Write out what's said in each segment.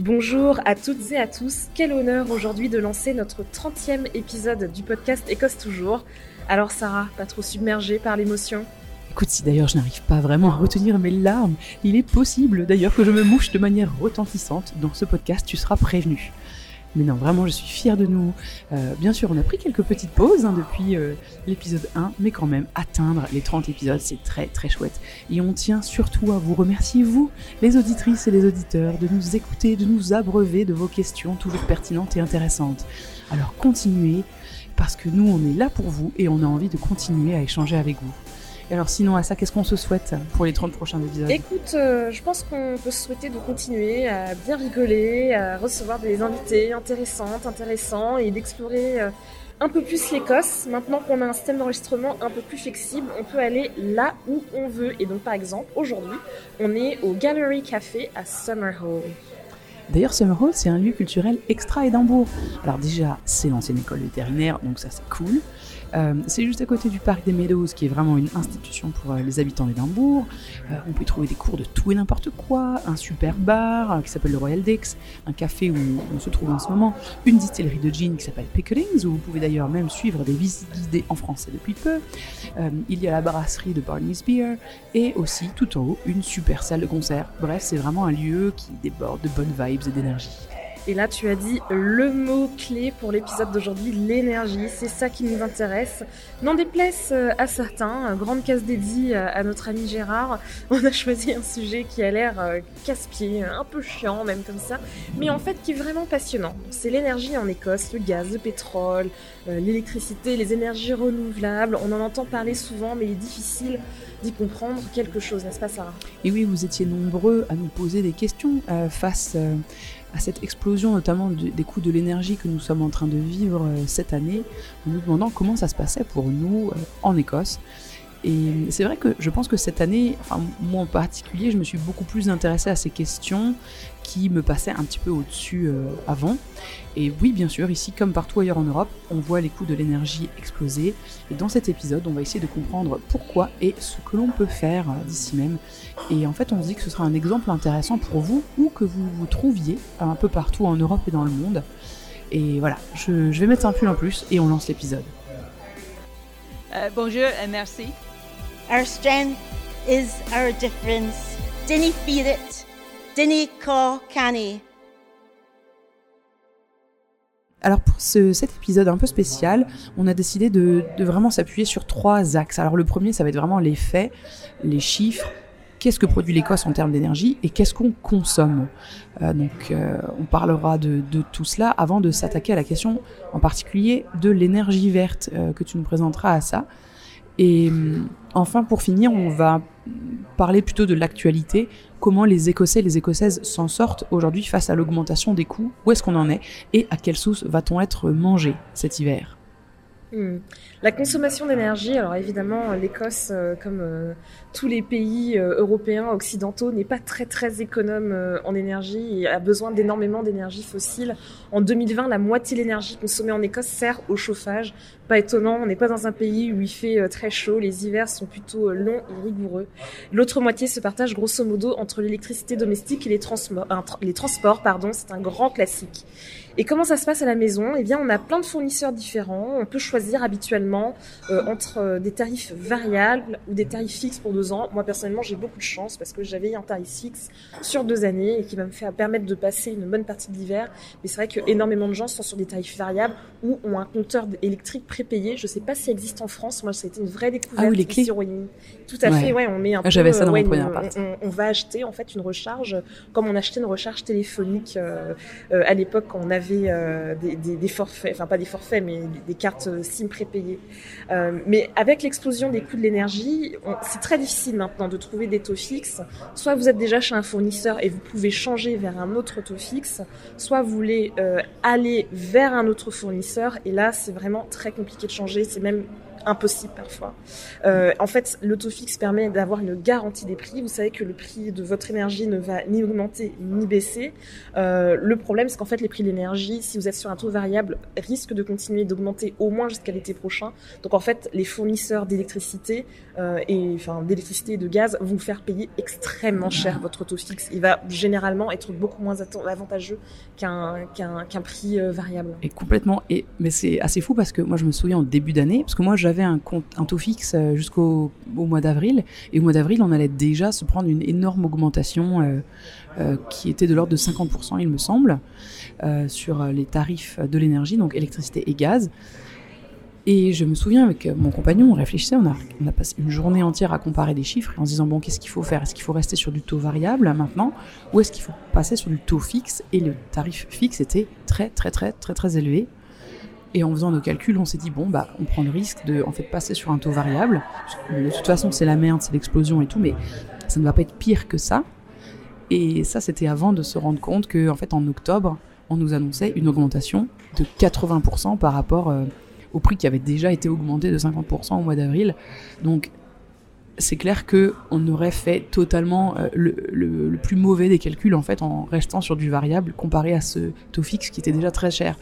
Bonjour à toutes et à tous, quel honneur aujourd'hui de lancer notre 30e épisode du podcast Écosse Toujours. Alors Sarah, pas trop submergée par l'émotion? Écoute, si d'ailleurs je n'arrive pas vraiment à retenir mes larmes, il est possible d'ailleurs que je me mouche de manière retentissante. Dans ce podcast, tu seras prévenu. Mais non, vraiment, je suis fière de nous. Euh, bien sûr, on a pris quelques petites pauses hein, depuis euh, l'épisode 1, mais quand même, atteindre les 30 épisodes, c'est très très chouette. Et on tient surtout à vous remercier, vous, les auditrices et les auditeurs, de nous écouter, de nous abreuver de vos questions toujours pertinentes et intéressantes. Alors continuez, parce que nous, on est là pour vous et on a envie de continuer à échanger avec vous alors sinon, à ça, qu'est-ce qu'on se souhaite pour les 30 prochains épisodes Écoute, euh, je pense qu'on peut se souhaiter de continuer à bien rigoler, à recevoir des invités intéressantes, intéressants et d'explorer euh, un peu plus l'Écosse. Maintenant qu'on a un système d'enregistrement un peu plus flexible, on peut aller là où on veut. Et donc par exemple, aujourd'hui, on est au Gallery Café à Summerhall. D'ailleurs, Summerhall, c'est un lieu culturel extra Édimbourg. Alors déjà, c'est l'ancienne école vétérinaire, donc ça c'est cool. Euh, c'est juste à côté du parc des Meadows, qui est vraiment une institution pour euh, les habitants d'Édimbourg. Euh, on peut y trouver des cours de tout et n'importe quoi, un super bar qui s'appelle le Royal Dix, un café où on se trouve en ce moment, une distillerie de gin qui s'appelle Pickerings, où vous pouvez d'ailleurs même suivre des visites guidées en français depuis peu. il y a la brasserie de Barney's Beer, et aussi tout en haut une super salle de concert. Bref, c'est vraiment un lieu qui déborde de bonnes vibes et d'énergie. Et là, tu as dit le mot-clé pour l'épisode d'aujourd'hui, l'énergie. C'est ça qui nous intéresse. N'en déplaise euh, à certains, grande case dédiée à notre ami Gérard, on a choisi un sujet qui a l'air euh, casse-pied, un peu chiant même comme ça, mais en fait qui est vraiment passionnant. C'est l'énergie en Écosse, le gaz, le pétrole, euh, l'électricité, les énergies renouvelables. On en entend parler souvent, mais il est difficile d'y comprendre quelque chose, n'est-ce pas Sarah? Et oui, vous étiez nombreux à nous poser des questions face à cette explosion notamment des coûts de l'énergie que nous sommes en train de vivre euh, cette année, en nous demandant comment ça se passait pour nous euh, en Écosse. Et c'est vrai que je pense que cette année, enfin moi en particulier, je me suis beaucoup plus intéressée à ces questions qui me passaient un petit peu au-dessus euh, avant. Et oui, bien sûr, ici comme partout ailleurs en Europe, on voit les coûts de l'énergie exploser. Et dans cet épisode, on va essayer de comprendre pourquoi et ce que l'on peut faire d'ici même. Et en fait, on se dit que ce sera un exemple intéressant pour vous, où que vous vous trouviez, un peu partout en Europe et dans le monde. Et voilà, je, je vais mettre un pull en plus et on lance l'épisode. Euh, bonjour et merci. Our strength is our difference. Dinny feed it. Dinny call canny. Alors pour ce, cet épisode un peu spécial, on a décidé de, vraiment s'appuyer sur trois axes. Alors le premier, ça va être vraiment les faits, les chiffres, qu'est-ce que produit l'Écosse en termes d'énergie et qu'est-ce qu'on consomme. Euh, donc euh, on parlera de, tout cela avant de s'attaquer à la question en particulier de l'énergie verte euh, que tu nous présenteras à ça. Et euh, enfin, pour finir, on va parler plutôt de l'actualité, comment les Écossais et les Écossaises s'en sortent aujourd'hui face à l'augmentation des coûts, où est-ce qu'on en est, et à quelle sauce va-t-on être mangé cet hiver? Hmm. La consommation d'énergie, alors évidemment, l'Écosse, euh, comme euh, tous les pays euh, européens occidentaux, n'est pas très très économe en énergie et a besoin d'énormément d'énergie fossile. En 2020, la moitié de l'énergie consommée en Écosse sert au chauffage. Pas étonnant, on n'est pas dans un pays où il fait très chaud, les hivers sont plutôt longs et rigoureux. L'autre moitié se partage grosso modo entre l'électricité domestique et les, les transports. Pardon, c'est un grand classique. Et comment ça se passe à la maison? Eh bien, on a plein de fournisseurs différents. On peut choisir habituellement euh, entre euh, des tarifs variables ou des tarifs fixes pour deux ans. Moi, personnellement, j'ai beaucoup de chance parce que j'avais un tarif fixe sur deux années et qui va me faire permettre de passer une bonne partie de l'hiver. Mais c'est vrai que énormément de gens sont sur des tarifs variables ou ont un compteur électrique prépayé. Je sais pas si ça existe en France. Moi, ça a été une vraie découverte. Ah oui, les clés. Tout à fait. Ouais, on met un ah, J'avais ça dans ouais, mon premier on, appart. on, on, va acheter en fait une recharge comme on achetait une recharge téléphonique euh, euh, à l'époque quand on avait euh, des, forfaits, enfin pas des forfaits, mais des cartes SIM prépayées. Euh, mais avec l'explosion des coûts de l'énergie, c'est très difficile maintenant de trouver des taux fixes. Soit vous êtes déjà chez un fournisseur et vous pouvez changer vers un autre taux fixe, soit vous voulez euh, aller vers un autre fournisseur et là c'est vraiment très compliqué de changer. C'est même impossible parfois. Euh, en fait, l'autofix permet d'avoir une garantie des prix. Vous savez que le prix de votre énergie ne va ni augmenter ni baisser. Euh, le problème, c'est qu'en fait, les prix de l'énergie, si vous êtes sur un taux variable, risquent de continuer d'augmenter au moins jusqu'à l'été prochain. Donc en fait, les fournisseurs d'électricité euh, et enfin d'électricité et de gaz vont vous faire payer extrêmement cher votre autofix. Il va généralement être beaucoup moins avantageux qu'un qu'un prix variable. Et complètement. Et mais c'est assez fou parce que moi, je me souviens en début d'année, parce que moi, j'avais un compte un taux fixe euh, jusqu'au au mois d'avril, et au mois d'avril, on allait déjà se prendre une énorme augmentation. Euh, euh, qui était de l'ordre de 50%, il me semble, sur les tarifs de l'énergie, donc électricité et gaz. Et je me souviens avec mon compagnon, on réfléchissait, on a, on a passé une journée entière à comparer des chiffres en se disant bon, qu'est-ce qu'il faut faire? Est-ce qu'il faut rester sur du taux variable maintenant? Ou est-ce qu'il faut passer sur du taux fixe? Et le tarif fixe était très très très très très élevé. Et en faisant nos calculs, on s'est dit bon bah on prend le risque de passer sur un taux variable. De toute façon, c'est la merde, c'est l'explosion et tout, mais ça ne va pas être pire que ça. Et ça, c'était avant de se rendre compte que, en fait, en octobre, on nous annonçait une augmentation de 80% par rapport euh, au prix qui avait déjà été augmenté de 50% au mois d'avril. Donc, c'est clair que on aurait fait totalement euh, le, plus mauvais des calculs en restant sur du variable comparé à ce taux fixe qui était déjà très cher.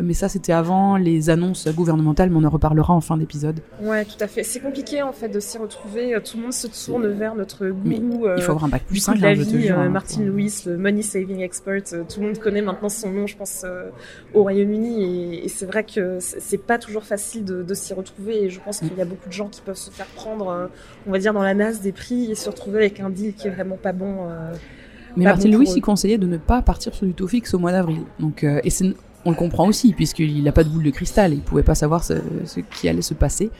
Mais ça, c'était avant les annonces gouvernementales, mais on en reparlera en fin d'épisode. Ouais, tout à fait. C'est compliqué en fait de s'y retrouver. Euh, tout le monde se tourne vers notre gourou. il faut avoir un bac plus 5 la vie, euh, Martin Lewis, le money saving expert. Euh, tout le monde connaît maintenant son nom, je pense, euh, au Royaume-Uni. Et, et c'est vrai que c'est pas toujours facile de, de s'y retrouver. Et je pense qu'il y a beaucoup de gens qui peuvent se faire prendre, on va dire, dans la nasse des prix et se retrouver avec un deal qui est vraiment pas bon. mais Martin Lewis, il conseillait de ne pas partir sur du taux fixe au mois d'avril. Donc, et c'est on le comprend aussi, puisqu'il n'a pas de boule de cristal, il pouvait pas savoir ce, qui allait se passer.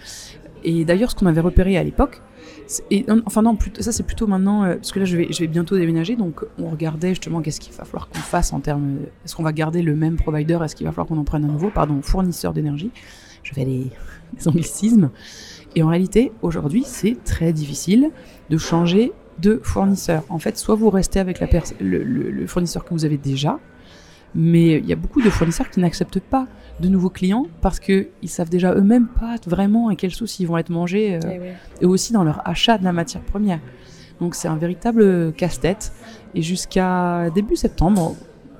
Et d'ailleurs, ce qu'on avait repéré à l'époque, enfin non, ça c'est plutôt maintenant, euh, parce que là je vais, bientôt déménager, donc on regardait justement qu'est-ce qu'il va falloir qu'on fasse en termes, est-ce qu'on va garder le même provider, est-ce qu'il va falloir qu'on en prenne un nouveau, pardon, fournisseur d'énergie. Je fais les anglicismes. Et en réalité, aujourd'hui, c'est très difficile de changer de fournisseur. En fait, soit vous restez avec la le fournisseur que vous avez déjà, mais il y a beaucoup de fournisseurs qui n'acceptent pas de nouveaux clients parce qu'ils savent déjà eux-mêmes pas vraiment à quelle sauce ils vont être mangés euh, et, oui. et, aussi dans leur achat de la matière première. Donc c'est un véritable casse-tête. Et jusqu'à début septembre,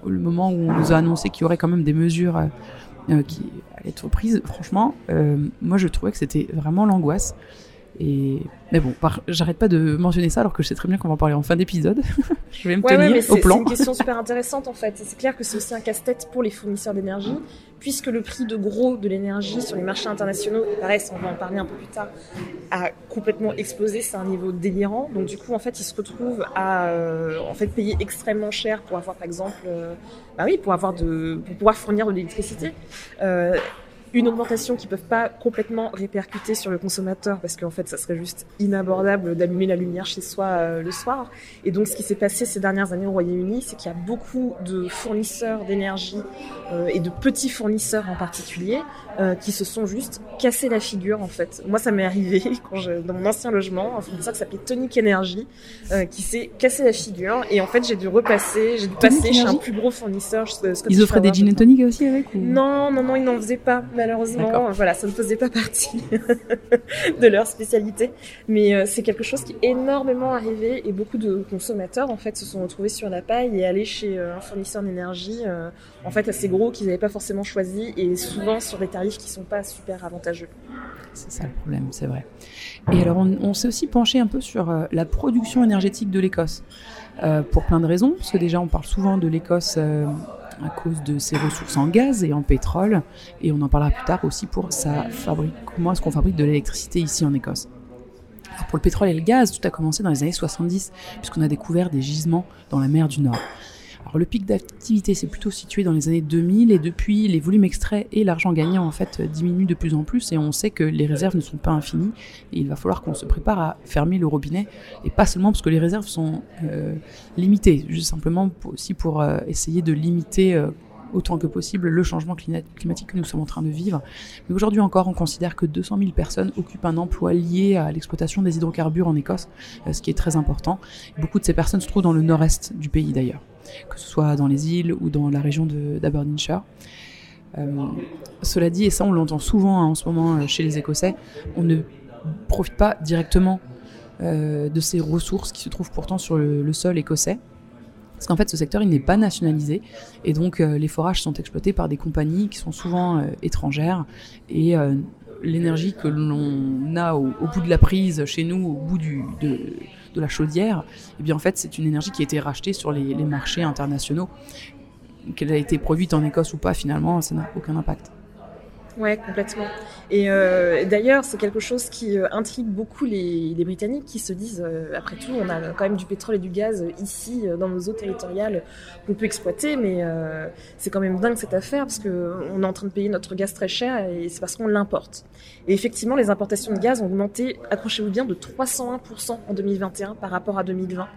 le moment où on nous a annoncé qu'il y aurait quand même des mesures euh, qui allaient être prises, franchement, euh, moi je trouvais que c'était vraiment l'angoisse. Et mais bon, par... j'arrête pas de mentionner ça alors que je sais très bien qu'on va en parler en fin d'épisode. je vais me ouais, tenir ouais, au plan. C'est une question super intéressante en fait. C'est clair que c'est aussi un casse-tête pour les fournisseurs d'énergie, puisque le prix de gros de l'énergie sur les marchés internationaux, pareil, on va en parler un peu plus tard, a complètement explosé. C'est un niveau délirant. Donc du coup, en fait, ils se retrouvent à euh, en fait payer extrêmement cher pour avoir, par exemple, euh, bah oui, pour avoir de, pour pouvoir fournir de l'électricité. Euh, une augmentation qui peuvent pas complètement répercuter sur le consommateur parce qu'en fait ça serait juste inabordable d'allumer la lumière chez soi euh, le soir. Et donc ce qui s'est passé ces dernières années au Royaume-Uni c'est qu'il y a beaucoup de fournisseurs d'énergie euh, et de petits fournisseurs en particulier euh, qui se sont juste cassés la figure en fait. Moi ça m'est arrivé quand je, dans mon ancien logement un fournisseur qui s'appelait Tonic Energy qui s'est cassé la figure. Et en fait j'ai dû repasser j'ai dû Tonic passer Energy chez un plus gros fournisseur ils offraient des gin and tonic aussi avec ou... non non non ils n'en faisaient pas malheureusement, voilà, ça ne faisait pas partie de leur spécialité. Mais euh, c'est quelque chose qui est énormément arrivé et beaucoup de consommateurs en fait se sont retrouvés sur la paille et allés chez euh, un fournisseur d'énergie euh, en fait assez gros qu'ils n'avaient pas forcément choisi et souvent sur des tarifs qui sont pas super avantageux. C'est ça le problème, c'est vrai. Et alors on, on s'est aussi penché un peu sur la production énergétique de l'Écosse. Euh, pour plein de raisons, parce que déjà on parle souvent de l'Écosse euh, à cause de ses ressources en gaz et en pétrole, et on en parlera plus tard aussi pour sa fabrique, comment est-ce qu'on fabrique de l'électricité ici en Écosse. Pour le pétrole et le gaz, tout a commencé dans les années 70, puisqu'on a découvert des gisements dans la mer du Nord. Le pic d'activité s'est plutôt situé dans les années 2000 et depuis les volumes extraits et l'argent gagné en fait diminuent de plus en plus et on sait que les réserves ne sont pas infinies et il va falloir qu'on se prépare à fermer le robinet et pas seulement parce que les réserves sont euh, limitées, juste simplement aussi pour euh, essayer de limiter euh, autant que possible le changement climatique que nous sommes en train de vivre. Mais aujourd'hui encore, on considère que 200 000 personnes occupent un emploi lié à l'exploitation des hydrocarbures en Écosse, ce qui est très important. Beaucoup de ces personnes se trouvent dans le nord-est du pays d'ailleurs, que ce soit dans les îles ou dans la région d'Aberdeenshire. cela dit, et ça on l'entend souvent hein, en ce moment chez les Écossais, on ne profite pas directement de ces ressources qui se trouvent pourtant sur le sol écossais. Parce qu'en fait, ce secteur, il n'est pas nationalisé. Et donc, euh, les forages sont exploités par des compagnies qui sont souvent euh, étrangères. Et euh, l'énergie que l'on a au, bout de la prise chez nous, au bout du, de, de, la chaudière, eh bien, en fait, c'est une énergie qui a été rachetée sur les, les marchés internationaux. Qu'elle a été produite en Écosse ou pas, finalement, ça n'a aucun impact. Ouais, complètement. Et euh, d'ailleurs, c'est quelque chose qui euh, intrigue beaucoup les, les, Britanniques qui se disent, euh, après tout, on a quand même du pétrole et du gaz ici, dans nos eaux territoriales, qu'on peut exploiter, mais c'est quand même dingue cette affaire, parce qu'on est en train de payer notre gaz très cher, et c'est parce qu'on l'importe. Et effectivement, les importations de gaz ont augmenté, accrochez-vous bien, de 301% en 2021 par rapport à 2020.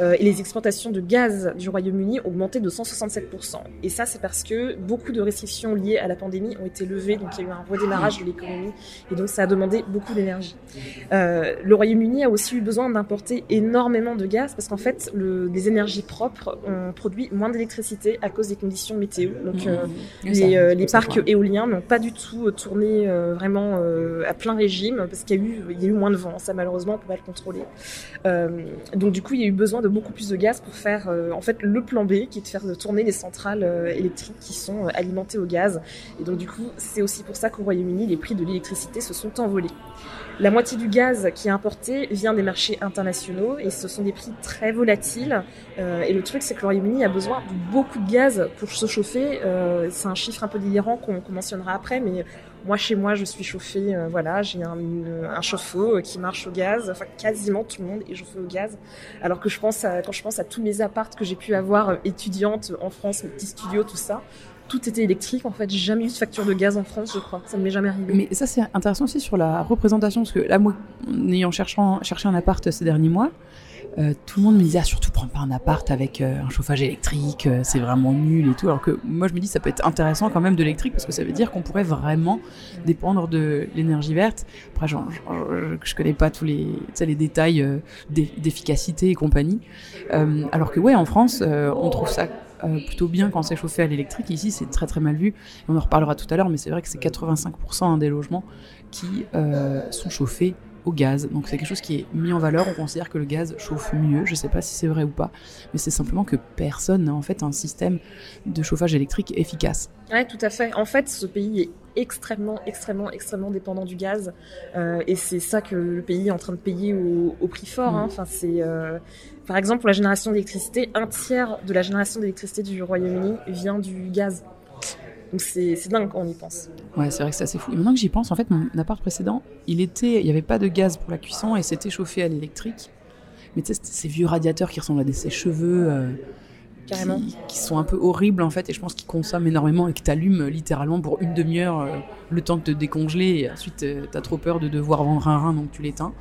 et les exportations de gaz du Royaume-Uni ont augmenté de 167%. Et ça, c'est parce que beaucoup de restrictions liées à la pandémie ont été levées donc il y a eu un redémarrage de l'économie, et donc ça a demandé beaucoup d'énergie. Euh, le Royaume-Uni a aussi eu besoin d'importer énormément de gaz, parce qu'en fait, le, les énergies propres ont produit moins d'électricité à cause des conditions météo. Donc mmh. euh, les, euh, les parcs éoliens n'ont pas du tout tourné vraiment à plein régime, parce qu'il y, a eu, il y a eu moins de vent, ça malheureusement on peut pas le contrôler. donc du coup, il y a eu besoin de beaucoup plus de gaz pour faire en fait le plan B, qui est de faire tourner les centrales électriques qui sont alimentées au gaz. Et donc du coup, c'est aussi pour ça qu'au Royaume-Uni, les prix de l'électricité se sont envolés. La moitié du gaz qui est importé vient des marchés internationaux et ce sont des prix très volatiles. Euh, et le truc, c'est que le Royaume-Uni a besoin de beaucoup de gaz pour se chauffer. Euh, c'est un chiffre un peu délirant qu'on mentionnera après, mais moi, chez moi, je suis chauffée, euh, voilà, j'ai un, chauffe-eau qui marche au gaz. Enfin, quasiment tout le monde est chauffé au gaz. Alors que je pense à, quand je pense à tous mes appartes que j'ai pu avoir étudiantes en France, mes petits studios, tout ça, tout était électrique. En fait, j'ai jamais eu de facture de gaz en France, je crois. Ça ne m'est jamais arrivé. Mais ça, c'est intéressant aussi sur la représentation, parce que là, moi, en ayant cherché, un appart ces derniers mois, euh, tout le monde me disait ah, surtout prends pas un appart avec euh, un chauffage électrique, euh, c'est vraiment nul et tout. Alors que moi je me dis ça peut être intéressant quand même de l'électrique parce que ça veut dire qu'on pourrait vraiment dépendre de l'énergie verte. Après je, je, connais pas tous les, les détails d'efficacité et compagnie. alors que ouais en France on trouve ça plutôt bien quand c'est chauffé à l'électrique. Ici, c'est très très mal vu. on en reparlera tout à l'heure, mais c'est vrai que c'est 85% des logements qui sont chauffés au gaz. Donc c'est quelque chose qui est mis en valeur. On considère que le gaz chauffe mieux. Je ne sais pas si c'est vrai ou pas, mais c'est simplement que personne n'a en fait un système de chauffage électrique efficace. Oui, tout à fait. En fait, ce pays est extrêmement, extrêmement, extrêmement dépendant du gaz. Euh, et c'est ça que le pays est en train de payer au, prix fort. Hein. Mm. Enfin, c'est, euh, par exemple, pour la génération d'électricité, un tiers de la génération d'électricité du Royaume-Uni vient du gaz. Donc c'est dingue quand on y pense. Ouais, c'est vrai que c'est assez fou. Et maintenant que j'y pense, en fait, mon appart précédent, il était, il n'y avait pas de gaz pour la cuisson et c'était chauffé à l'électrique. Mais tu sais, ces vieux radiateurs qui ressemblent à des sèche-cheveux. Euh, Carrément. Qui, sont un peu horribles en fait, et je pense qu'ils consomment énormément et que tu allumes littéralement pour une demi-heure euh, le temps de te décongeler, et ensuite euh, tu as trop peur de devoir vendre un rein donc tu l'éteins.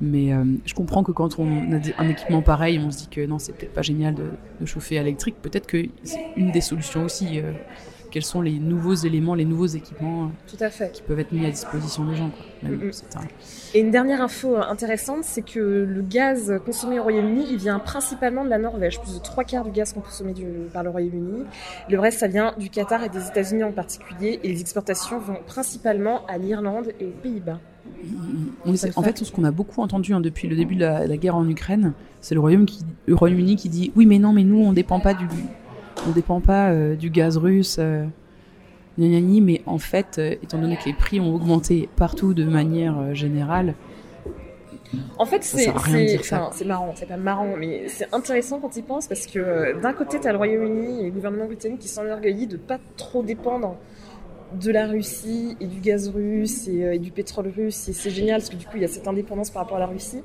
Mais je comprends que quand on a un équipement pareil, on se dit que non, c'est peut-être pas génial de, de chauffer à l'électrique. Peut-être que c'est une des solutions aussi quels sont les nouveaux éléments, les nouveaux équipements Tout à fait. qui peuvent être mis à disposition des gens. Et une dernière info intéressante, c'est que le gaz consommé au Royaume-Uni, il vient principalement de la Norvège. Plus de trois quarts du gaz consommé du, par le Royaume-Uni. Le reste, ça vient du Qatar et des États-Unis en particulier. Et les exportations vont principalement à l'Irlande et aux Pays-Bas. en fait, ce qu'on a beaucoup entendu hein, depuis le début de la, guerre en Ukraine, c'est le Royaume-Uni qui dit oui, mais non, mais nous, on dépend pas du, on ne dépend pas euh, du gaz russe, euh, mais en fait, euh, étant donné que les prix ont augmenté partout de manière générale, en fait, c'est marrant, c'est pas marrant, mais c'est intéressant quand il pense parce que d'un côté, tu as le Royaume-Uni et le gouvernement britannique qui s'enorgueillit de pas trop dépendre de la Russie et du gaz russe et, euh, du pétrole russe et c'est génial parce que du coup il y a cette indépendance par rapport à la Russie.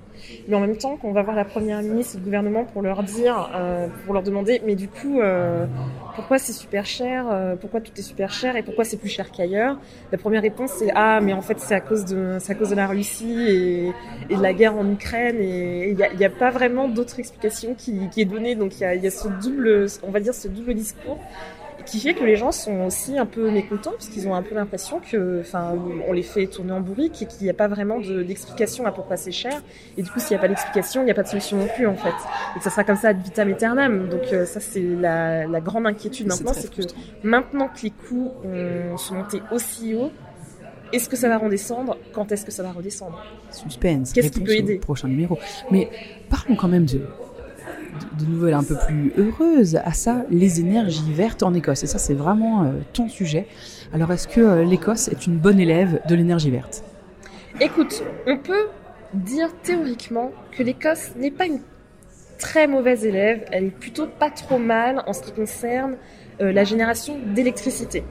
Mais en même temps qu'on va voir la première ministre et le gouvernement pour leur dire euh, pour leur demander mais du coup euh, pourquoi c'est super cher pourquoi tout est super cher et pourquoi c'est plus cher qu'ailleurs? La première réponse c'est ah mais en fait c'est à cause de à cause de la Russie et, et de la guerre en Ukraine et il n'y a, a, pas vraiment d'autre explication qui, qui, est donnée. Donc il y a, y a ce double on va dire ce double discours qui fait que les gens sont aussi un peu mécontents parce qu'ils ont un peu l'impression que, enfin, on les fait tourner en bourrique et qu'il n'y a pas vraiment d'explication à pourquoi c'est cher. Et du coup, s'il n'y a pas d'explication, il n'y a pas de solution non plus en fait. Et que ça sera comme ça ad vitam aeternam. Donc euh, ça, c'est la, la, grande inquiétude maintenant, c'est que maintenant que les coûts ont, sont montés aussi haut, est-ce que ça va redescendre? Quand est-ce que ça va redescendre? Suspense. Qu'est-ce qui peut aider? Prochain numéro. Mais parlons quand même de, de, nouvelles un peu plus heureuses. À ça, les énergies vertes en Écosse. Et ça, c'est vraiment euh, ton sujet. Alors, est-ce que euh, l'Écosse est une bonne élève de l'énergie verte? Écoute, on peut dire théoriquement que l'Écosse n'est pas une très mauvaise élève. Elle est plutôt pas trop mal en ce qui concerne euh, la génération d'électricité.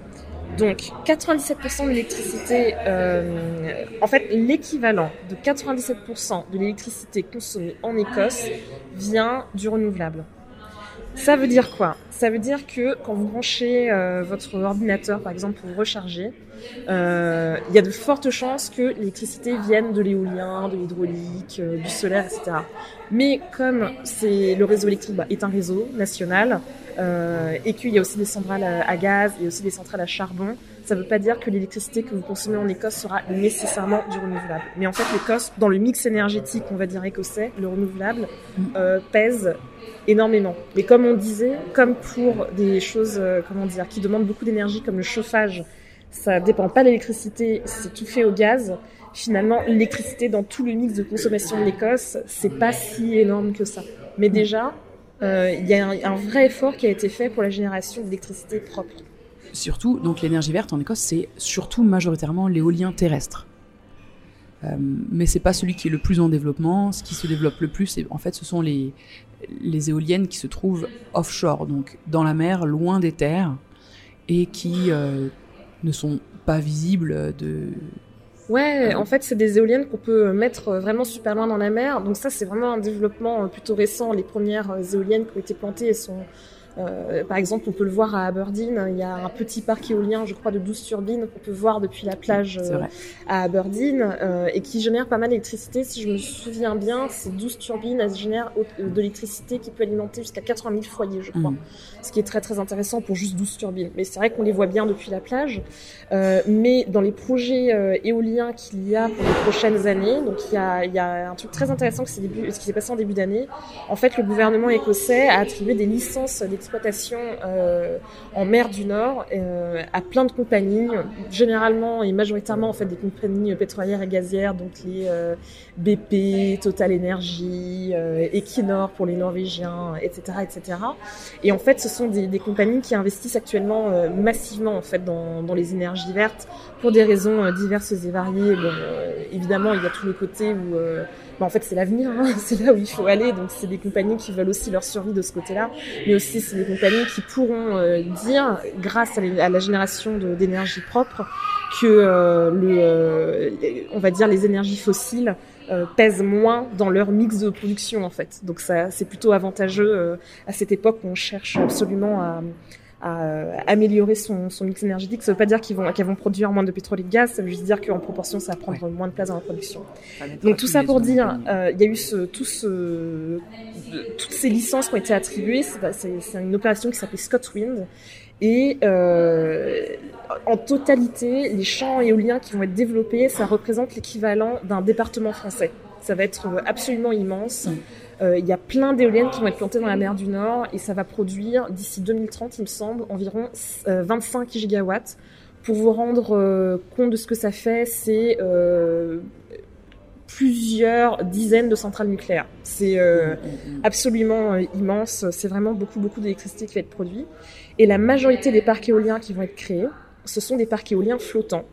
Donc 97% de l'électricité, euh, en fait l'équivalent de 97% de l'électricité consommée en Écosse vient du renouvelable. Ça veut dire quoi? Ça veut dire que quand vous branchez euh, votre ordinateur par exemple pour recharger, euh, il y a de fortes chances que l'électricité vienne de l'éolien, de l'hydraulique, euh, du solaire, etc. Mais comme c'est le réseau électrique bah, est un réseau national et qu'il y a aussi des centrales à, gaz et aussi des centrales à charbon, ça ne veut pas dire que l'électricité que vous consommez en Écosse sera nécessairement du renouvelable. Mais en fait, l'Écosse, dans le mix énergétique, on va dire écossais, le renouvelable euh, pèse énormément. Mais comme on disait, comme pour des choses, euh, comment dire, qui demandent beaucoup d'énergie, comme le chauffage, ça dépend pas de l'électricité, c'est tout fait au gaz. Finalement, l'électricité dans tout le mix de consommation de l'Écosse, c'est pas si énorme que ça. Mais déjà, euh, il y a un, vrai effort qui a été fait pour la génération d'électricité propre. Surtout, donc l'énergie verte en Écosse, c'est surtout majoritairement l'éolien terrestre. Euh, mais c'est pas celui qui est le plus en développement. Ce qui se développe le plus, en fait, ce sont les, les éoliennes qui se trouvent offshore, donc dans la mer, loin des terres, et qui euh, ne sont pas visibles de. Ouais, en fait, c'est des éoliennes qu'on peut mettre vraiment super loin dans la mer. Donc ça, c'est vraiment un développement plutôt récent. Les premières éoliennes qui ont été plantées sont euh, par exemple, on peut le voir à Aberdeen, il y a un petit parc éolien, je crois, de 12 turbines qu'on peut voir depuis la plage euh, à Aberdeen euh, et qui génère pas mal d'électricité. Si je me souviens bien, ces 12 turbines, elles génèrent de l'électricité qui peut alimenter jusqu'à 80 000 foyers, je crois. Mm. Ce qui est très très intéressant pour juste 12 turbines. Mais c'est vrai qu'on les voit bien depuis la plage. mais dans les projets éoliens qu'il y a pour les prochaines années, donc il y a, il y a un truc très intéressant qui s'est passé en début d'année. En fait, le gouvernement écossais a attribué des licences d'exploitation exploitation euh, en mer du Nord euh, à plein de compagnies, généralement et majoritairement en fait des compagnies pétrolières et gazières, donc les euh, BP, Total Energy, Equinor pour les Norvégiens, etc., etc. Et en fait, ce sont des, compagnies qui investissent actuellement massivement en fait dans, les énergies vertes pour des raisons diverses et variées. Bon, évidemment, il y a tout le côté où en fait c'est l'avenir, hein. c'est là où il faut aller. Donc c'est des compagnies qui veulent aussi leur survie de ce côté-là, mais aussi c'est des compagnies qui pourront euh, dire, grâce à, la génération d'énergie propre, que euh, le, euh, on va dire les énergies fossiles pèsent moins dans leur mix de production en fait. Donc c'est plutôt avantageux à cette époque où on cherche absolument à à euh, améliorer son, son, mix énergétique. Ça veut pas dire qu'ils vont, qu'ils vont produire moins de pétrole et de gaz, ça veut juste dire qu'en proportion, ça va prendre moins de place dans la production. Donc tout ça pour dire, euh, il y a eu ce, tout ce, toutes ces licences qui ont été attribuées. C'est une opération qui s'appelle Scotwind. Et euh, en totalité, les champs éoliens qui vont être développés, ça représente l'équivalent d'un département français. Ça va être absolument immense. Euh, il y a plein d'éoliennes qui vont être plantées dans la mer du Nord et ça va produire d'ici 2030, il me semble, environ 25 euh, gigawatts. Pour vous rendre euh, compte de ce que ça fait, c'est plusieurs dizaines de centrales nucléaires. C'est absolument immense. C'est vraiment beaucoup, beaucoup d'électricité qui va être produite. Et la majorité des parcs éoliens qui vont être créés, ce sont des parcs éoliens flottants.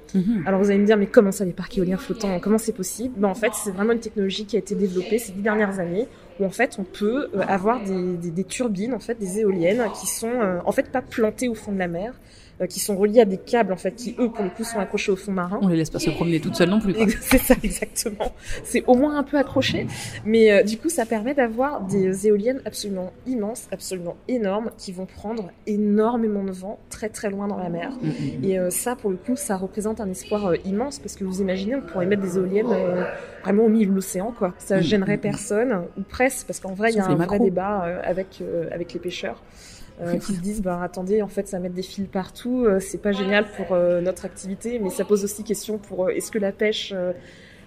Alors vous allez me dire, mais comment ça, les parcs éoliens flottants? Comment c'est possible? Ben, En fait, c'est vraiment une technologie qui a été développée ces dix dernières années où en fait on peut euh, avoir des, des, turbines, en fait des éoliennes qui sont euh, en fait pas plantées au fond de la mer, qui sont reliées à des câbles en fait qui eux pour le coup sont accrochés au fond marin. On les laisse pas se promener toutes seules non plus. C'est ça exactement. C'est au moins un peu accroché, mais du coup ça permet d'avoir des éoliennes absolument immenses, absolument énormes, qui vont prendre énormément de vent très très loin dans la mer. Mm, mm, mm. Et ça pour le coup ça représente un espoir immense parce que vous imaginez on pourrait mettre des éoliennes vraiment au milieu de l'océan quoi. Ça gênerait personne ou presque parce qu'en vrai, il y a un vrai débat euh, avec, euh, avec les pêcheurs. Euh, qui se disent bah attendez en fait ça met des fils partout euh, c'est pas génial pour euh, notre activité mais ça pose aussi question pour est-ce que la pêche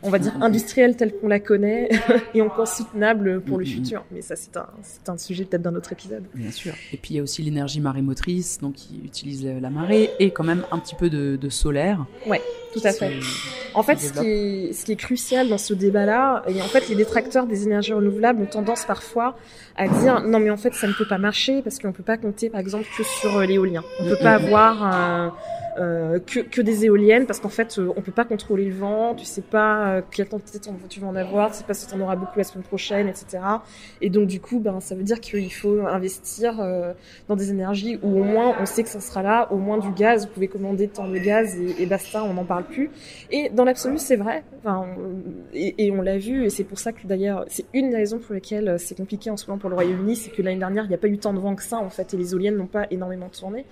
on va dire industrielle telle qu'on la connaît et encore soutenable pour le futur? Mais ça c'est un c'est un sujet peut-être d'un autre épisode. Bien sûr. Et puis il y a aussi l'énergie marémotrice donc qui utilise la marée et quand même un petit peu de, de solaire. Ouais tout à fait. En fait, ce qui, est, ce qui est crucial dans ce débat-là, et en fait, les détracteurs des énergies renouvelables ont tendance parfois à dire non, mais en fait, ça ne peut pas marcher parce qu'on peut pas compter, par exemple, que sur l'éolien. On ne peut pas avoir un, euh, que, que, des éoliennes parce qu'en fait euh, on peut pas contrôler le vent, tu sais pas euh, quelle quantité tu vas en avoir, tu sais pas si tu en auras beaucoup la semaine prochaine, etc. Et donc du coup ben ça veut dire qu'il faut investir dans des énergies où au moins on sait que ça sera là, au moins du gaz, vous pouvez commander tant de gaz et, et basta, on n'en parle plus. Et dans l'absolu c'est vrai, enfin, et, et on l'a vu. Et c'est pour ça que d'ailleurs c'est une des raisons pour lesquelles c'est compliqué en ce moment pour le Royaume-Uni, c'est que l'année dernière il n'y a pas eu tant de vent que ça en fait et les éoliennes n'ont pas énormément tourné.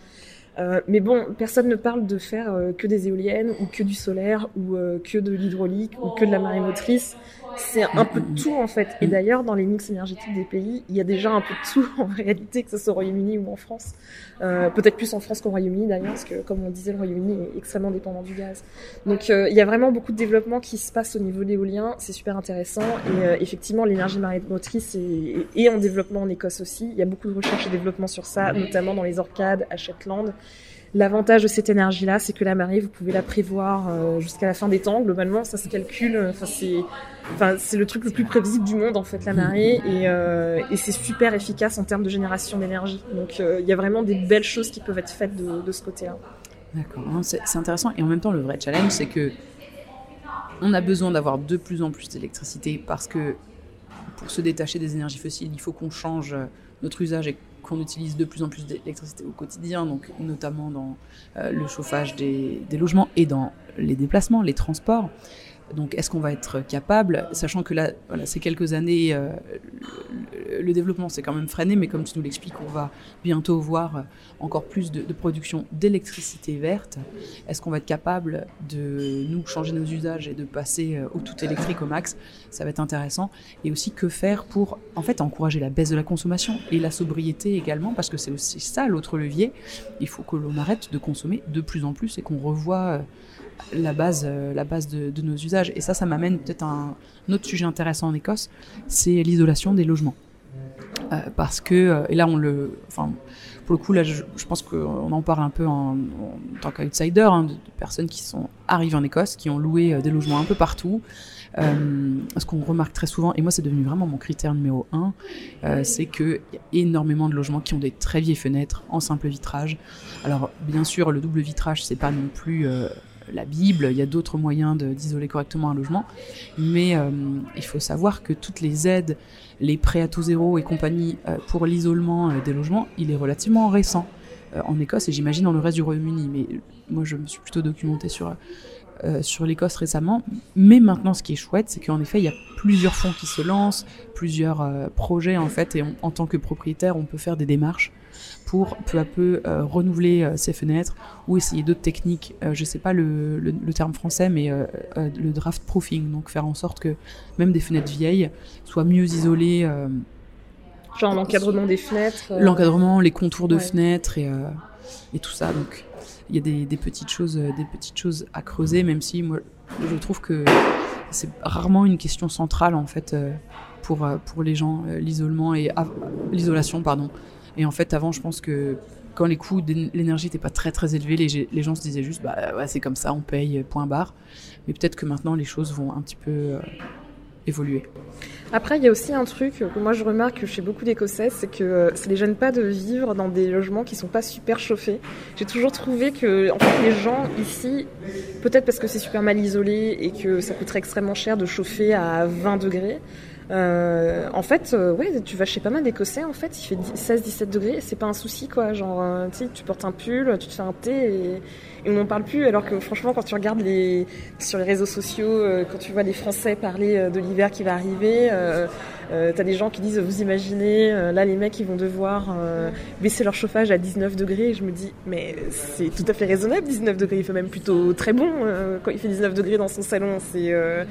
Euh, mais bon, personne ne parle de faire euh, que des éoliennes ou que du solaire ou euh, que de l'hydraulique ou que de la marée motrice c'est un peu de tout en fait. Et d'ailleurs, dans les mix énergétiques des pays, il y a déjà un peu de tout en réalité, que ce soit au Royaume-Uni ou en France. Euh, Peut-être plus en France qu'au Royaume-Uni d'ailleurs, parce que comme on disait, le Royaume-Uni est extrêmement dépendant du gaz. Donc euh, il y a vraiment beaucoup de développement qui se passe au niveau de l'éolien, c'est super intéressant. Et euh, effectivement, l'énergie marémotrice est, est, en développement en Écosse aussi. Il y a beaucoup de recherches et développement sur ça, notamment dans les Orcades, à Shetland. L'avantage de cette énergie-là, c'est que la marée, vous pouvez la prévoir euh, jusqu'à la fin des temps. Globalement, ça se calcule. Enfin, c'est, enfin, c'est le truc le plus prévisible du monde en fait, la marée, et, euh, c'est super efficace en termes de génération d'énergie. Donc, euh, il y a vraiment des belles choses qui peuvent être faites de, ce côté-là. D'accord, c'est, intéressant. Et en même temps, le vrai challenge, c'est que on a besoin d'avoir de plus en plus d'électricité parce que pour se détacher des énergies fossiles, il faut qu'on change notre usage qu'on utilise de plus en plus d'électricité au quotidien, notamment dans euh, le chauffage des, logements et dans les déplacements, les transports. Donc, est-ce qu'on va être capable, sachant que là, ces quelques années, euh, le, développement s'est quand même freiné, mais comme tu nous l'expliques, on va bientôt voir encore plus de, production d'électricité verte. Est-ce qu'on va être capable de nous changer nos usages et de passer au tout électrique au max? Ça va être intéressant. Et aussi, que faire pour, en fait, encourager la baisse de la consommation et la sobriété également, parce que c'est aussi ça l'autre levier. Il faut que l'on arrête de consommer de plus en plus et qu'on revoie la base, euh, la base de, nos usages. Et ça, ça m'amène peut-être à un, autre sujet intéressant en Écosse, c'est l'isolation des logements. Euh, parce que, euh, et là, on le, enfin, pour le coup, là, je, pense qu'on en parle un peu en, tant qu'outsider, hein, de, personnes qui sont arrivées en Écosse, qui ont loué des logements un peu partout. Ce qu'on remarque très souvent, et moi c'est devenu vraiment mon critère numéro un, c'est qu'il y a énormément de logements qui ont des très vieilles fenêtres en simple vitrage. Alors bien sûr, le double vitrage, c'est pas non plus la Bible, il y a d'autres moyens d'isoler correctement un logement, mais euh, il faut savoir que toutes les aides, les prêts à tout zéro et compagnie euh, pour l'isolement euh, des logements, il est relativement récent. En Écosse et j'imagine dans le reste du Royaume-Uni, mais moi je me suis plutôt documenté sur sur l'Écosse récemment. Mais maintenant, ce qui est chouette, c'est qu'en effet, il y a plusieurs fonds qui se lancent, plusieurs projets en fait, et en tant que propriétaire, on peut faire des démarches pour peu à peu euh, renouveler ses fenêtres ou essayer d'autres techniques. je sais pas le, le, le, terme français, mais le draft proofing, donc faire en sorte que même des fenêtres vieilles soient mieux isolées. Genre l'encadrement des fenêtres. L'encadrement, les contours de ouais. fenêtres et, et tout ça. Donc il y a des, des, petites choses, des petites choses à creuser, même si moi je trouve que c'est rarement une question centrale en fait pour pour les gens l'isolement et l'isolation pardon. Et en fait avant je pense que quand les coûts de l'énergie n'étaient pas très très élevés, les, gens se disaient juste bah c'est comme ça, on paye point barre. Mais peut-être que maintenant les choses vont un petit peu euh, évoluer. Après, il y a aussi un truc que moi je remarque chez beaucoup d'Écossais, c'est que ça les gêne pas de vivre dans des logements qui sont pas super chauffés. J'ai toujours trouvé que, en fait, les gens ici, peut-être parce que c'est super mal isolé et que ça coûterait extrêmement cher de chauffer à 20 degrés, euh, en fait, euh, ouais, tu vas chez pas mal d'Écossais, en fait, il fait 16-17 degrés, c'est pas un souci, quoi. Genre, euh, tu sais, tu portes un pull, tu te fais un thé et, et on n'en parle plus. Alors que franchement, quand tu regardes les, sur les réseaux sociaux, quand tu vois les Français parler de l'hiver qui va arriver, Euh, T'as des gens qui disent, vous imaginez, euh, là les mecs ils vont devoir euh, baisser leur chauffage à 19 degrés. Et je me dis, mais c'est tout à fait raisonnable 19 degrés. Il fait même plutôt très bon euh, quand il fait 19 degrés dans son salon. C'est, euh,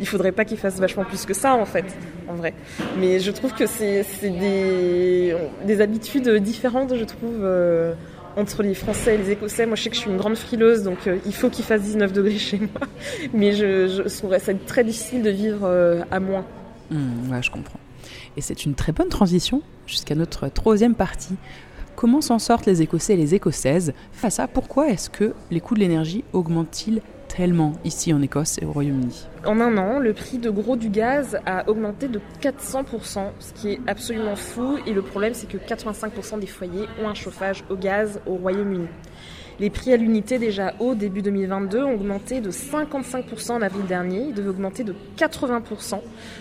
il faudrait pas qu'il fasse vachement plus que ça en fait, en vrai. Mais je trouve que c'est des, des habitudes différentes, je trouve. euh, entre les Français et les Écossais, moi je sais que je suis une grande frileuse, donc euh, il faut qu'il fasse 19 degrés chez moi. Mais je, je trouverais ça très difficile de vivre euh, à moins. Ouais, je comprends. Et c'est une très bonne transition jusqu'à notre troisième partie. Comment s'en sortent les Écossais et les Écossaises face à pourquoi est-ce que les coûts de l'énergie augmentent-ils tellement ici en Écosse et au Royaume-Uni? En un an, le prix de gros du gaz a augmenté de 400%, ce qui est absolument fou. Et le problème, c'est que 85% des foyers ont un chauffage au gaz au Royaume-Uni. Les prix à l'unité déjà hauts début 2022 ont augmenté de 55% en avril dernier. Ils devaient augmenter de 80%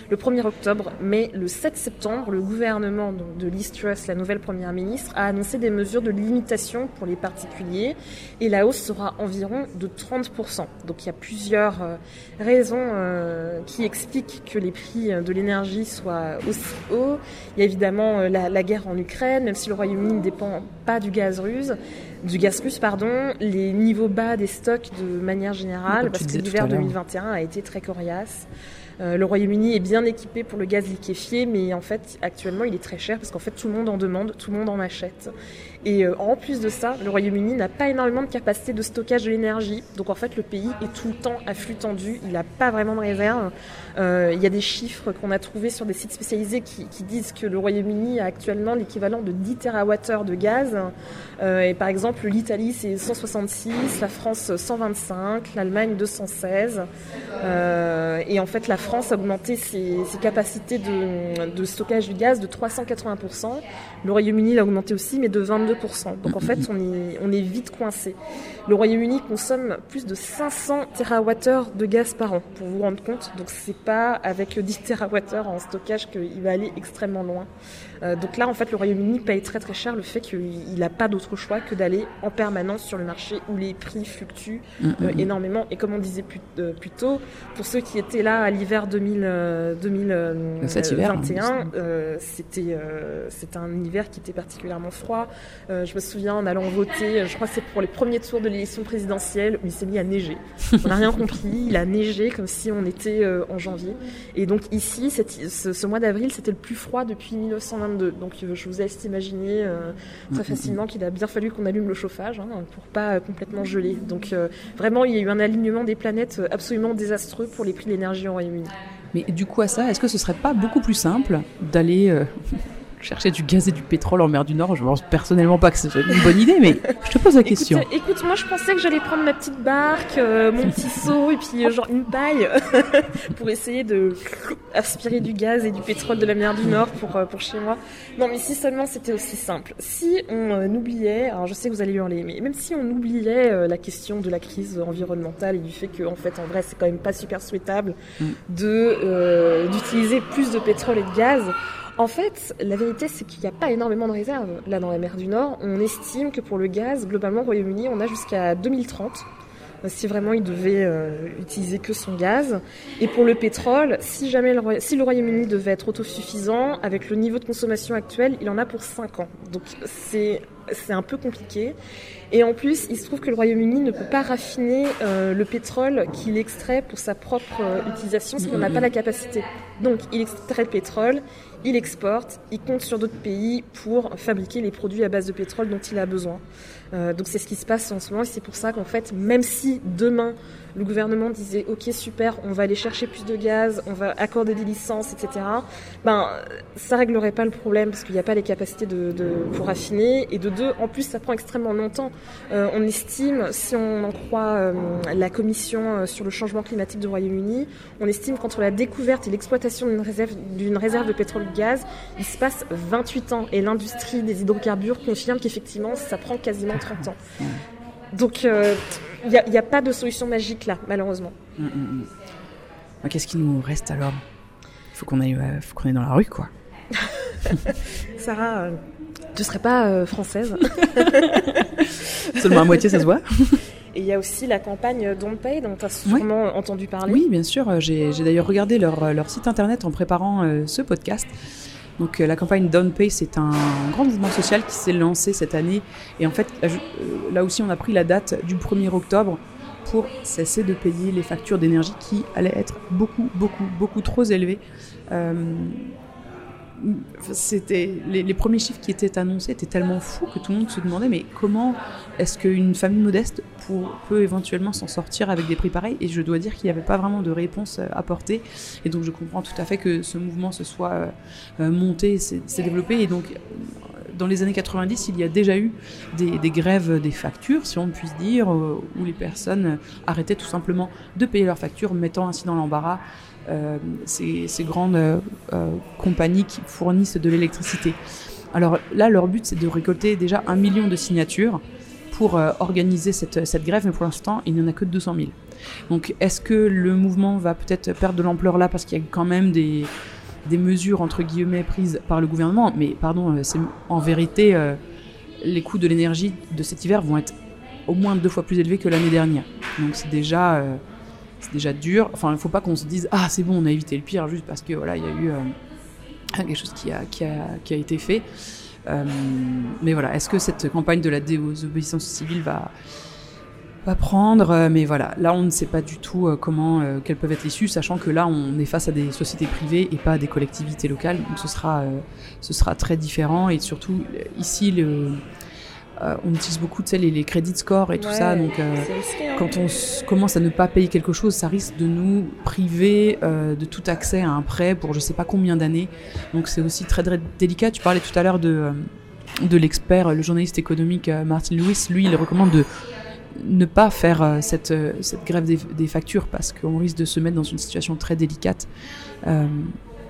le 1er octobre. Mais le 7 septembre, le gouvernement de Liz Truss, la nouvelle première ministre, a annoncé des mesures de limitation pour les particuliers. Et la hausse sera environ de 30%. Donc il y a plusieurs euh, raisons euh, qui expliquent que les prix de l'énergie soient aussi hauts. Il y a évidemment euh, la guerre en Ukraine, même si le Royaume-Uni ne dépend pas du gaz russe du gaz russe, pardon, les niveaux bas des stocks de manière générale, Comme parce que l'hiver à l'heure. 2021 a été très coriace. Euh, le Royaume-Uni est bien équipé pour le gaz liquéfié, mais en fait, actuellement, il est très cher parce qu'en fait, tout le monde en demande, tout le monde en achète. Et euh, en plus de ça, le Royaume-Uni n'a pas énormément de capacité de stockage de l'énergie. Donc en fait, le pays est tout le temps à flux tendu. Il n'a pas vraiment de réserve. Euh, il y a des chiffres qu'on a trouvés sur des sites spécialisés qui, qui disent que le Royaume-Uni a actuellement l'équivalent de 10 TWh de gaz. Euh, et par exemple, l'Italie, c'est 166, la France, 125, l'Allemagne, 216. Euh, et en fait, la France a augmenté ses, ses capacités de, de stockage du gaz de 380%. Le Royaume-Uni l'a augmenté aussi, mais de 22%. Donc en fait, on est, on est vite coincé. Le Royaume-Uni consomme plus de 500 TWh de gaz par an, pour vous rendre compte. Donc c'est pas avec 10 TWh en stockage qu'il va aller extrêmement loin. Euh, donc là, en fait, le Royaume-Uni paye très très cher le fait qu'il n'a pas d'autre choix que d'aller en permanence sur le marché où les prix fluctuent euh, énormément. Et comme on disait plus, euh, plus tôt, pour ceux qui étaient là à l'hiver 2000, euh, Cet hiver, 2021, hein, c'était c'était un hiver qui était particulièrement froid. Euh, je me souviens en allant voter, je crois que c'est pour les premiers tours de l'élection présidentielle, où il s'est mis à neiger. On n'a rien compris, il a neigé comme si on était euh, en janvier. Et donc ici, ce, mois d'avril, c'était le plus froid depuis 1922. Donc euh, je vous laisse imaginer euh, très facilement qu'il a bien fallu qu'on allume le chauffage hein, pour pas euh, complètement geler. Donc euh, vraiment, il y a eu un alignement des planètes euh, absolument désastreux pour les prix de l'énergie au Royaume-Uni. Mais du coup à ça, est-ce que ce serait pas beaucoup plus simple d'aller euh, chercher du gaz et du pétrole en mer du Nord Je pense personnellement pas que c'est une bonne idée, mais je te pose la question. Écoute, écoute, moi je pensais que j'allais prendre ma petite barque, euh, mon petit seau et puis euh, genre une paille pour essayer de aspirer du gaz et du pétrole de la mer du Nord pour, euh, pour chez moi. Non mais si seulement c'était aussi simple. Si on oubliait, alors je sais que vous allez hurler, mais même si on oubliait la question de la crise environnementale et du fait que en fait en vrai c'est quand même pas super souhaitable de euh, d'utiliser plus de pétrole et de gaz. En fait, la vérité, c'est qu'il n'y a pas énormément de réserves. Là, dans la mer du Nord, on estime que pour le gaz, globalement, au Royaume-Uni, on a jusqu'à 2030. euh, Si vraiment il devait euh, utiliser que son gaz. Et pour le pétrole, si jamais le, si le Royaume-Uni devait être autosuffisant, avec le niveau de consommation actuel, il en a pour 5 ans. Donc c'est un peu compliqué. Et en plus, il se trouve que le Royaume-Uni ne peut pas raffiner euh, le pétrole qu'il extrait pour sa propre utilisation, parce qu'on n'a pas la capacité. Donc, il extrait le pétrole, il exporte, il compte sur d'autres pays pour fabriquer les produits à base de pétrole dont il a besoin. Euh, donc, c'est ce qui se passe en ce moment, et c'est pour ça qu'en fait, même si demain le gouvernement disait ok super, on va aller chercher plus de gaz, on va accorder des licences, etc. Ben ça réglerait pas le problème parce qu'il n'y a pas les capacités de, pour raffiner et de deux en plus ça prend extrêmement longtemps. Euh, on estime, si on en croit euh, la commission sur le changement climatique du Royaume-Uni, on estime qu'entre la découverte et l'exploitation d'une réserve de pétrole de gaz, il se passe 28 ans et l'industrie des hydrocarbures confirme qu'effectivement ça prend quasiment 30 ans. Donc euh, il n'y a, pas de solution magique là, malheureusement. Hum, hum, hum. Ah, Qu'est-ce qu'il nous reste alors? Il faut qu'on aille, euh, faut qu'on aille dans la rue, quoi. Sarah, euh, tu serais pas euh, française Seulement à moitié, ça se voit. Et il y a aussi la campagne Don't Pay, dont tu as sûrement entendu parler. Oui, bien sûr. J'ai d'ailleurs regardé leur, leur, site internet en préparant ce podcast. Donc la campagne Don't Pay, c'est un grand mouvement social qui s'est lancé cette année. Et en fait, là aussi, on a pris la date du 1er octobre pour cesser de payer les factures d'énergie qui allaient être beaucoup, beaucoup, beaucoup trop élevées. Euh, c'était les, premiers chiffres qui étaient annoncés étaient tellement fous que tout le monde se demandait mais comment est-ce qu'une famille modeste peut éventuellement s'en sortir avec des prix pareils? Et je dois dire qu'il n'y avait pas vraiment de réponse euh, apportée. Et donc je comprends tout à fait que ce mouvement se soit euh, monté s'est développé. Et donc dans les années 90, il y a déjà eu des, grèves des factures, si on puisse dire, euh, où les personnes arrêtaient tout simplement de payer leurs factures, mettant ainsi dans l'embarras euh, ces, grandes euh, compagnies qui fournissent de l'électricité. Alors là, leur but, c'est de récolter déjà un million de signatures pour organiser cette, grève, mais pour l'instant, il n'y en a que 200 000. Donc, est-ce que le mouvement va peut-être perdre de l'ampleur là? Parce qu'il y a quand même des, mesures entre guillemets prises par le gouvernement, mais pardon, euh, c'est en vérité euh, les coûts de l'énergie de cet hiver vont être au moins deux fois plus élevés que l'année dernière. Donc c'est déjà euh, c'est déjà dur. Enfin, il ne faut pas qu'on se dise ah c'est bon, on a évité le pire juste parce que voilà il y a eu quelque chose qui a, qui a, qui a été fait. mais voilà, est-ce que cette campagne de la désobéissance civile va va prendre, euh, mais voilà, là on ne sait pas du tout euh, comment, euh, quelles peuvent être l'issue, sachant que là on est face à des sociétés privées et pas à des collectivités locales, donc ce sera, ce sera très différent et surtout ici le, on utilise beaucoup tu les, les crédits score et tout ça, donc hein. quand on commence à ne pas payer quelque chose, ça risque de nous priver de tout accès à un prêt pour je sais pas combien d'années, donc c'est aussi très, très délicat. Tu parlais tout à l'heure de de l'expert, le journaliste économique Martin Lewis, lui il recommande de ne pas faire euh, cette, euh, cette grève des, factures parce qu'on risque de se mettre dans une situation très délicate. Euh,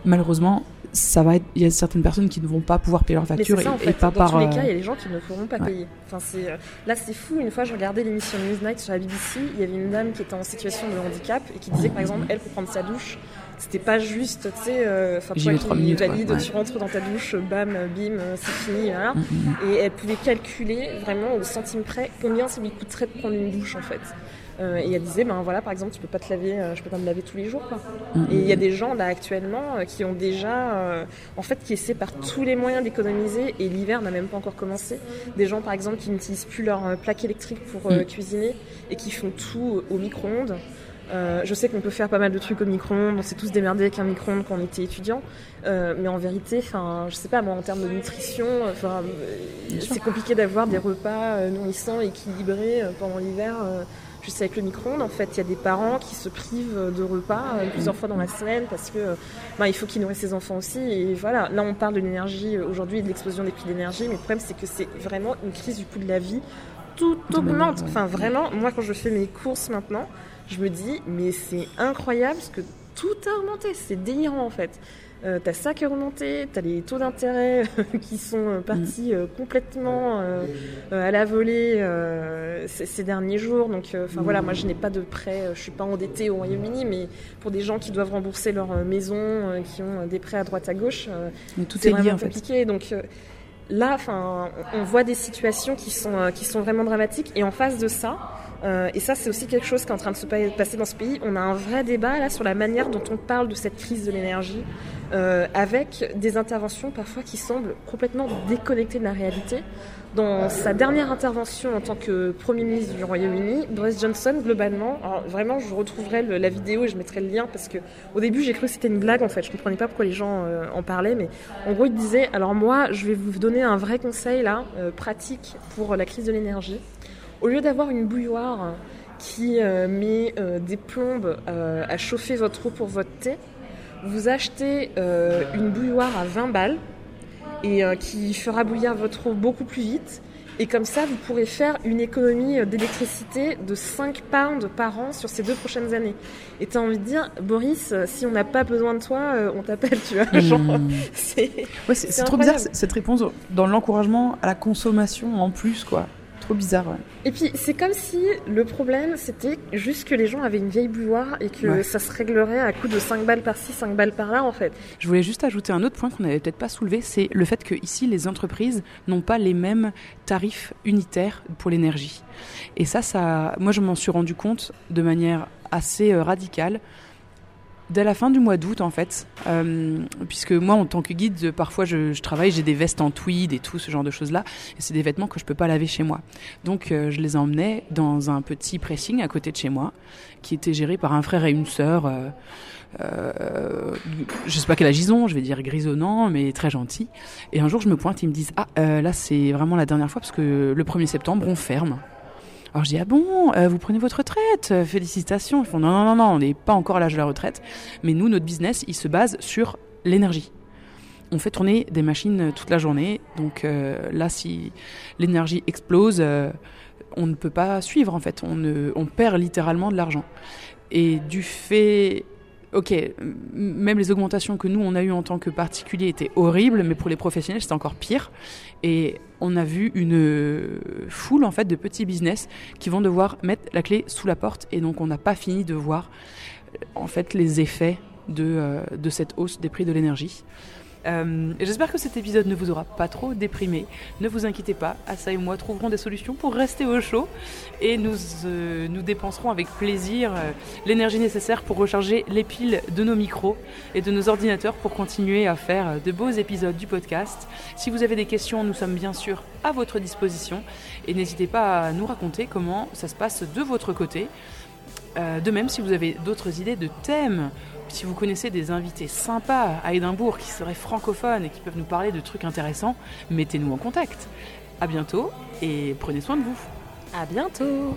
malheureusement, ça va être, il y a certaines personnes qui ne vont pas pouvoir payer leurs factures et, pas dans par. Dans tous les cas, il y a des gens qui ne pourront pas payer. Enfin, c'est, là, c'est fou. Une fois, je regardais l'émission Newsnight sur la BBC. Il y avait une dame qui était en situation de handicap et qui disait par exemple, elle, pour prendre sa douche, c'était pas juste, tu sais, euh, enfin, toi qui minutes, valide, tu rentres dans ta douche, bam, bim, c'est fini, voilà. Mm, mm, mm. Et elle pouvait calculer vraiment au centime près combien ça lui coûterait de prendre une douche, en fait. Euh, et elle disait, ben voilà, par exemple, tu peux pas te laver, euh, je peux pas me laver tous les jours, quoi. Et il y a des gens là actuellement qui ont déjà, en fait, qui essaient par tous les moyens d'économiser. Et l'hiver n'a même pas encore commencé. Des gens, par exemple, qui n'utilisent plus leur plaque électrique pour cuisiner et qui font tout au micro-ondes. Euh, je sais qu'on peut faire pas mal de trucs au micro-ondes, on s'est tous démerdés avec un micro-ondes quand on était étudiant, euh, mais en vérité, enfin, je sais pas, moi, en termes de nutrition, c'est compliqué d'avoir des repas euh, nourrissants, équilibrés pendant l'hiver. Juste avec le micro-ondes, en fait, il y a des parents qui se privent de repas plusieurs fois dans la semaine parce que ben, il faut qu'ils nourrissent ses enfants aussi. Et voilà, là, on parle de l'énergie aujourd'hui et de l'explosion des prix d'énergie, mais le problème, c'est que c'est vraiment une crise du coût de la vie. Tout augmente. Enfin, vraiment, moi, quand je fais mes courses maintenant, je me dis, mais c'est incroyable parce que tout a augmenté, c'est délirant en fait. Euh, t'as ça qui a augmenté, t'as les taux d'intérêt qui sont euh, partis euh, complètement à la volée ces, derniers jours. Donc, enfin voilà, moi je n'ai pas de prêt, je suis pas endettée au Royaume-Uni, mais pour des gens qui doivent rembourser leur maison, qui ont des prêts à droite à gauche, tout est, vraiment compliqué. Donc là, enfin, on voit des situations qui sont qui sont vraiment dramatiques. Et en face de ça, euh, et ça, c'est aussi quelque chose qui est en train de se passer dans ce pays. On a un vrai débat là sur la manière dont on parle de cette crise de l'énergie, euh, avec des interventions parfois qui semblent complètement déconnectées de la réalité. Dans sa dernière intervention en tant que Premier ministre du Royaume-Uni, Boris Johnson, globalement, vraiment, je retrouverai la vidéo et je mettrai le lien parce que au début, j'ai cru que c'était une blague en fait. Je comprenais pas pourquoi les gens euh, en parlaient, mais en gros, il disait alors moi, je vais vous donner un vrai conseil là, pratique pour la crise de l'énergie. Au lieu d'avoir une bouilloire qui euh, met euh, des plombes euh, à chauffer votre eau pour votre thé, vous achetez une bouilloire à 20 balles et qui fera bouillir votre eau beaucoup plus vite. Et comme ça, vous pourrez faire une économie d'électricité de 5 pounds par an sur ces deux prochaines années. Et tu as envie de dire, Boris, si on n'a pas besoin de toi, on t'appelle, tu vois. Hmm. c'est trop bizarre cette réponse dans l'encouragement à la consommation en plus, quoi trop bizarre. ouais. Et puis c'est comme si le problème c'était juste que les gens avaient une vieille bouilloire et que Ouais. ça se réglerait à coup de 5 balles par-ci, 5 balles par-là en fait. Je voulais juste ajouter un autre point qu'on n'avait peut-être pas soulevé, c'est le fait que ici les entreprises n'ont pas les mêmes tarifs unitaires pour l'énergie. Et ça, ça, moi je m'en suis rendu compte de manière assez euh, radicale dès la fin du mois d'août en fait, Euh, puisque moi en tant que guide, parfois je, travaille, j'ai des vestes en tweed et tout ce genre de choses là, et c'est des vêtements que je peux pas laver chez moi. Donc euh, je les emmenais dans un petit pressing à côté de chez moi, qui était géré par un frère et une sœur. euh, euh, je sais pas quel âge ils ont, je vais dire grisonnant, mais très gentil. Et un jour, je me pointe, ils me disent Ah, euh, là, c'est vraiment la dernière fois parce que le 1er septembre, on ferme. Alors je dis Ah bon, euh, vous prenez votre retraite euh, Félicitations. Ils font Non, non, non, non, on n'est pas encore à l'âge de la retraite. Mais nous, notre business, il se base sur l'énergie. On fait tourner des machines euh, toute la journée. Donc là, si l'énergie explose, on ne peut pas suivre en fait. On, on perd littéralement de l'argent. Et du fait ok, même les augmentations que nous on a eues en tant que particuliers étaient horribles, mais pour les professionnels c'était encore pire. Et on a vu une euh, foule en fait de petits business qui vont devoir mettre la clé sous la porte, et donc on n'a pas fini de voir euh, en fait les effets euh, de cette hausse des prix de l'énergie. Euh, J'espère que cet épisode ne vous aura pas trop déprimé. Ne vous inquiétez pas, Assa et moi trouverons des solutions pour rester au chaud et nous, euh, dépenserons avec plaisir euh, l'énergie nécessaire pour recharger les piles de nos micros et de nos ordinateurs pour continuer à faire de beaux épisodes du podcast. Si vous avez des questions, nous sommes bien sûr à votre disposition et n'hésitez pas à nous raconter comment ça se passe de votre côté. De même, si vous avez d'autres idées de thèmes, si vous connaissez des invités sympas à Édimbourg qui seraient francophones et qui peuvent nous parler de trucs intéressants, mettez-nous en contact. À bientôt et prenez soin de vous. À bientôt